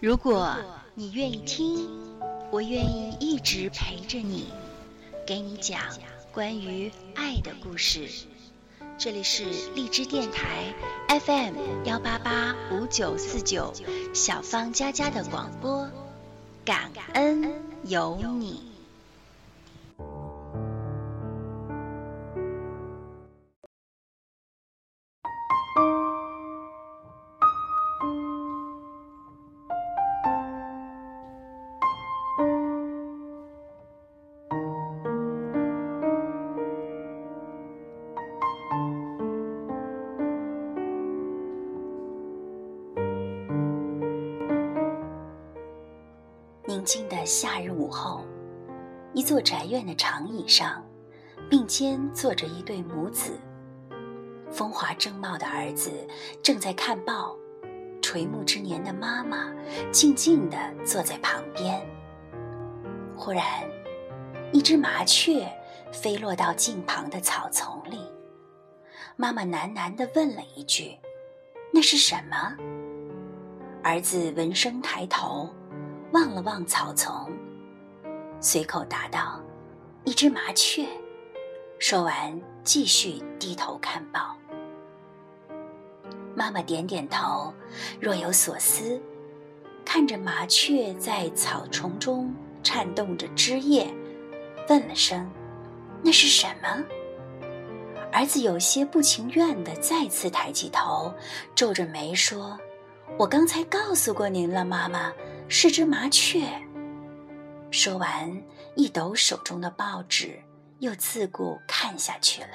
如果你愿意听，我愿意一直陪着你，给你讲关于爱的故事。这里是荔枝电台 FM 幺八八五九四九小芳佳佳的广播，感恩有你。静的夏日午后，一座宅院的长椅上，并肩坐着一对母子。风华正茂的儿子正在看报，垂暮之年的妈妈静静地坐在旁边。忽然，一只麻雀飞落到近旁的草丛里，妈妈喃喃地问了一句：“那是什么？”儿子闻声抬头。望了望草丛，随口答道：“一只麻雀。”说完，继续低头看报。妈妈点点头，若有所思，看着麻雀在草丛中颤动着枝叶，问了声：“那是什么？”儿子有些不情愿地再次抬起头，皱着眉说：“我刚才告诉过您了，妈妈。”是只麻雀。说完，一抖手中的报纸，又自顾看下去了。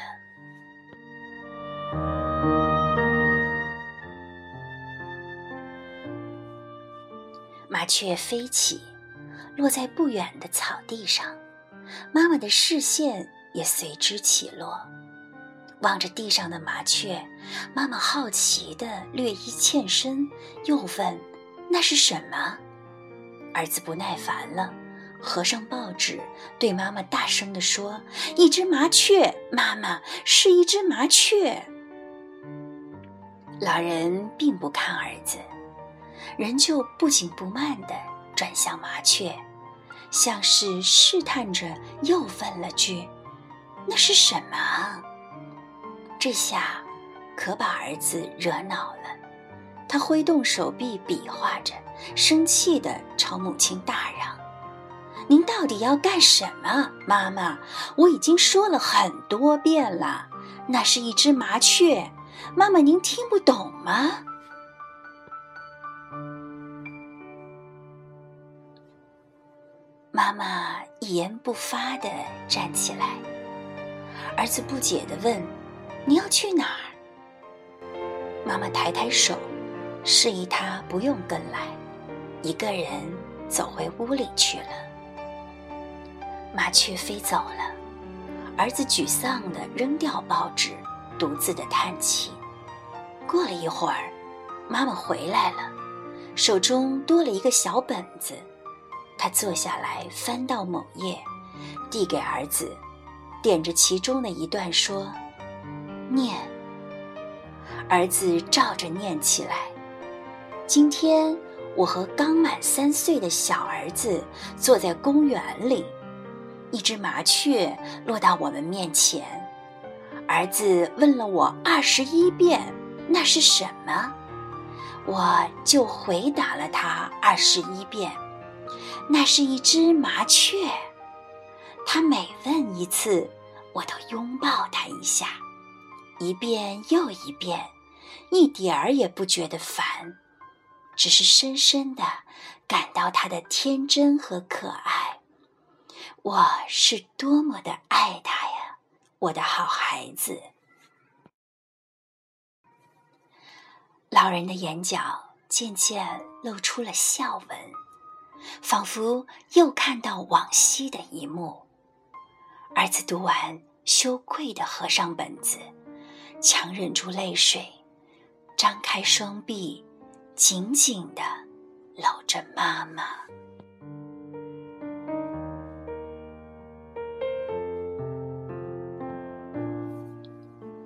麻雀飞起，落在不远的草地上，妈妈的视线也随之起落，望着地上的麻雀，妈妈好奇的略一欠身，又问：“那是什么？”儿子不耐烦了，合上报纸，对妈妈大声地说：“一只麻雀，妈妈是一只麻雀。”老人并不看儿子，仍旧不紧不慢地转向麻雀，像是试探着，又问了句：“那是什么？”这下可把儿子惹恼了，他挥动手臂比划着。生气地朝母亲大嚷：“您到底要干什么，妈妈？我已经说了很多遍了，那是一只麻雀，妈妈您听不懂吗？”妈妈一言不发地站起来。儿子不解地问：“你要去哪儿？”妈妈抬抬手，示意他不用跟来。一个人走回屋里去了。麻雀飞走了，儿子沮丧地扔掉报纸，独自的叹气。过了一会儿，妈妈回来了，手中多了一个小本子。他坐下来，翻到某页，递给儿子，点着其中的一段说：“念。”儿子照着念起来。今天。我和刚满三岁的小儿子坐在公园里，一只麻雀落到我们面前。儿子问了我二十一遍那是什么，我就回答了他二十一遍，那是一只麻雀。他每问一次，我都拥抱他一下，一遍又一遍，一点儿也不觉得烦。只是深深的感到他的天真和可爱，我是多么的爱他呀，我的好孩子。老人的眼角渐渐露出了笑纹，仿佛又看到往昔的一幕。儿子读完，羞愧的合上本子，强忍住泪水，张开双臂。紧紧的搂着妈妈。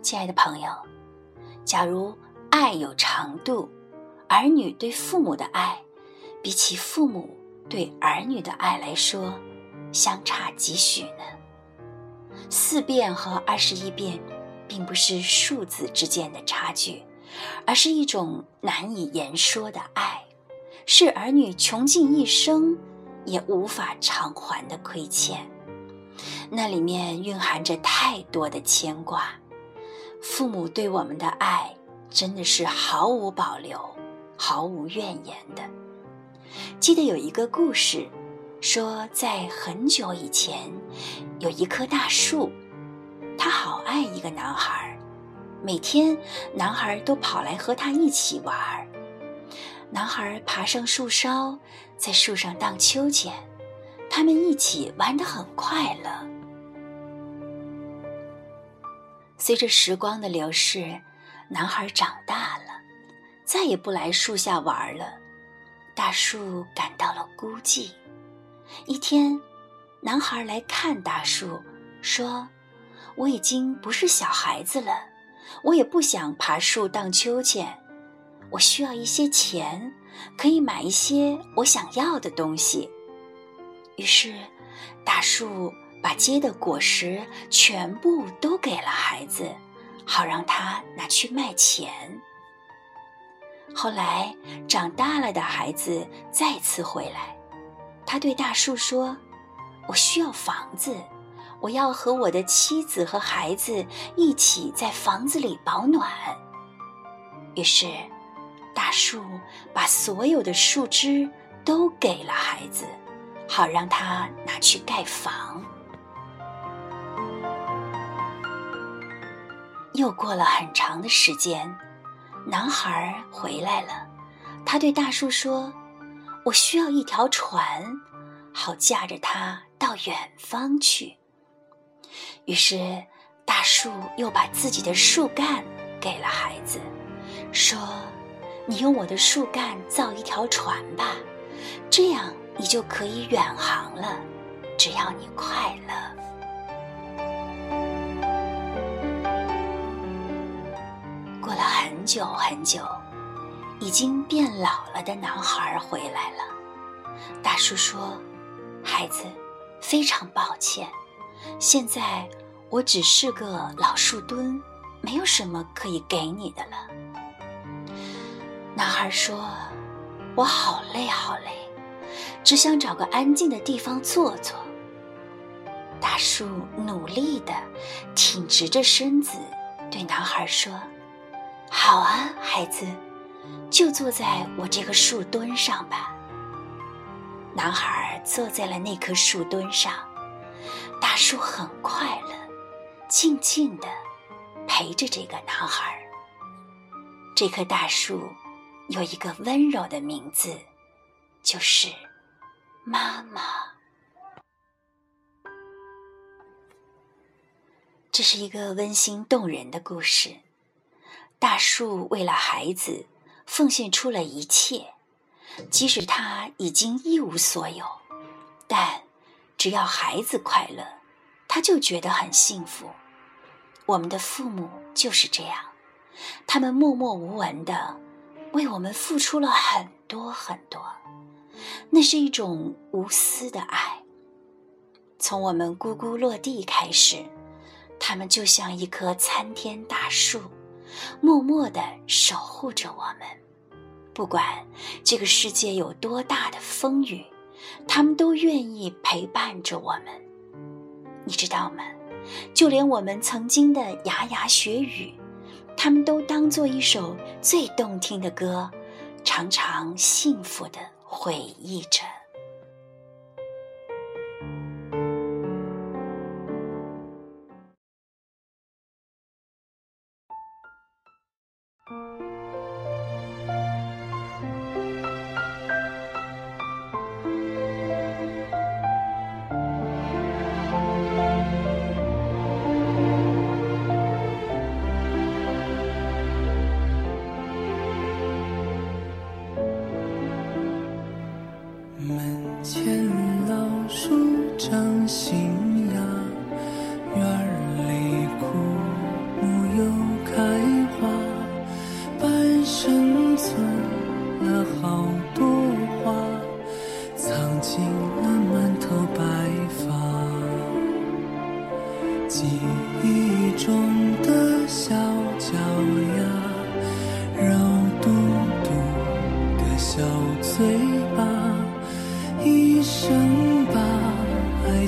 亲爱的朋友，假如爱有长度，儿女对父母的爱比起父母对儿女的爱来说，相差几许呢？四遍和二十一遍，并不是数字之间的差距，而是一种难以言说的爱，是儿女穷尽一生也无法偿还的亏欠。那里面蕴含着太多的牵挂，父母对我们的爱真的是毫无保留、毫无怨言的。记得有一个故事，说在很久以前，有一棵大树，它好爱一个男孩，每天男孩都跑来和他一起玩。男孩爬上树梢，在树上荡秋千，他们一起玩得很快乐。随着时光的流逝，男孩长大了，再也不来树下玩了。大树感到了孤寂。一天，男孩来看大树，说：“我已经不是小孩子了，我也不想爬树荡秋千，我需要一些钱，可以买一些我想要的东西。”于是，大树。把结的果实全部都给了孩子，好让他拿去卖钱。后来长大了的孩子再次回来，他对大树说：“我需要房子，我要和我的妻子和孩子一起在房子里保暖。”于是，大树把所有的树枝都给了孩子，好让他拿去盖房。又过了很长的时间，男孩回来了。他对大树说：“我需要一条船，好驾着它到远方去。”于是，大树又把自己的树干给了孩子，说：“你用我的树干造一条船吧，这样你就可以远航了。只要你快乐。”过了很久很久，已经变老了的男孩回来了。大叔说：“孩子，非常抱歉，现在我只是个老树墩，没有什么可以给你的了。”男孩说：“我好累好累，只想找个安静的地方坐坐。”大树努力地挺直着身子，对男孩说。好啊，孩子，就坐在我这个树墩上吧。男孩坐在了那棵树墩上，大树很快乐，静静的陪着这个男孩。这棵大树有一个温柔的名字，就是妈妈。这是一个温馨动人的故事。大树为了孩子奉献出了一切，即使他已经一无所有，但只要孩子快乐，他就觉得很幸福。我们的父母就是这样，他们默默无闻的为我们付出了很多很多，那是一种无私的爱。从我们咕咕落地开始，他们就像一棵参天大树。默默的守护着我们，不管这个世界有多大的风雨，他们都愿意陪伴着我们。你知道吗？就连我们曾经的牙牙学语，他们都当做一首最动听的歌，常常幸福地回忆着。掌心。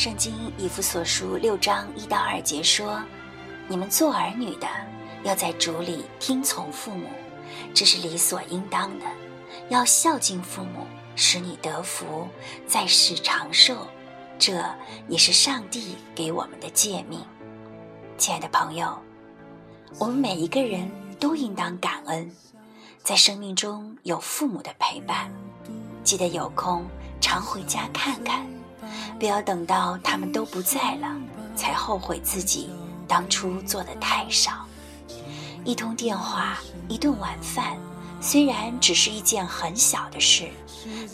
圣经以弗所书六章一到二节说：“你们做儿女的，要在主里听从父母，这是理所应当的；要孝敬父母，使你得福，在世长寿。这也是上帝给我们的诫命。”亲爱的朋友，我们每一个人都应当感恩，在生命中有父母的陪伴，记得有空常回家看看。不要等到他们都不在了，才后悔自己当初做的太少。一通电话，一顿晚饭，虽然只是一件很小的事，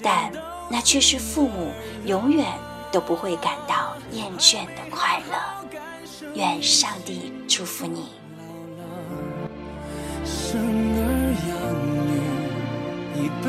但那却是父母永远都不会感到厌倦的快乐。愿上帝祝福你。生儿养女一辈，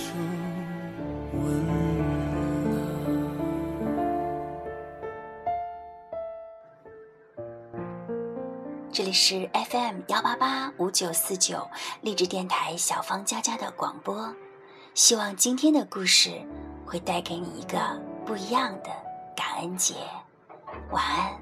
这里是 FM 幺八八五九四九励志电台小芳佳佳的广播，希望今天的故事会带给你一个不一样的感恩节。晚安。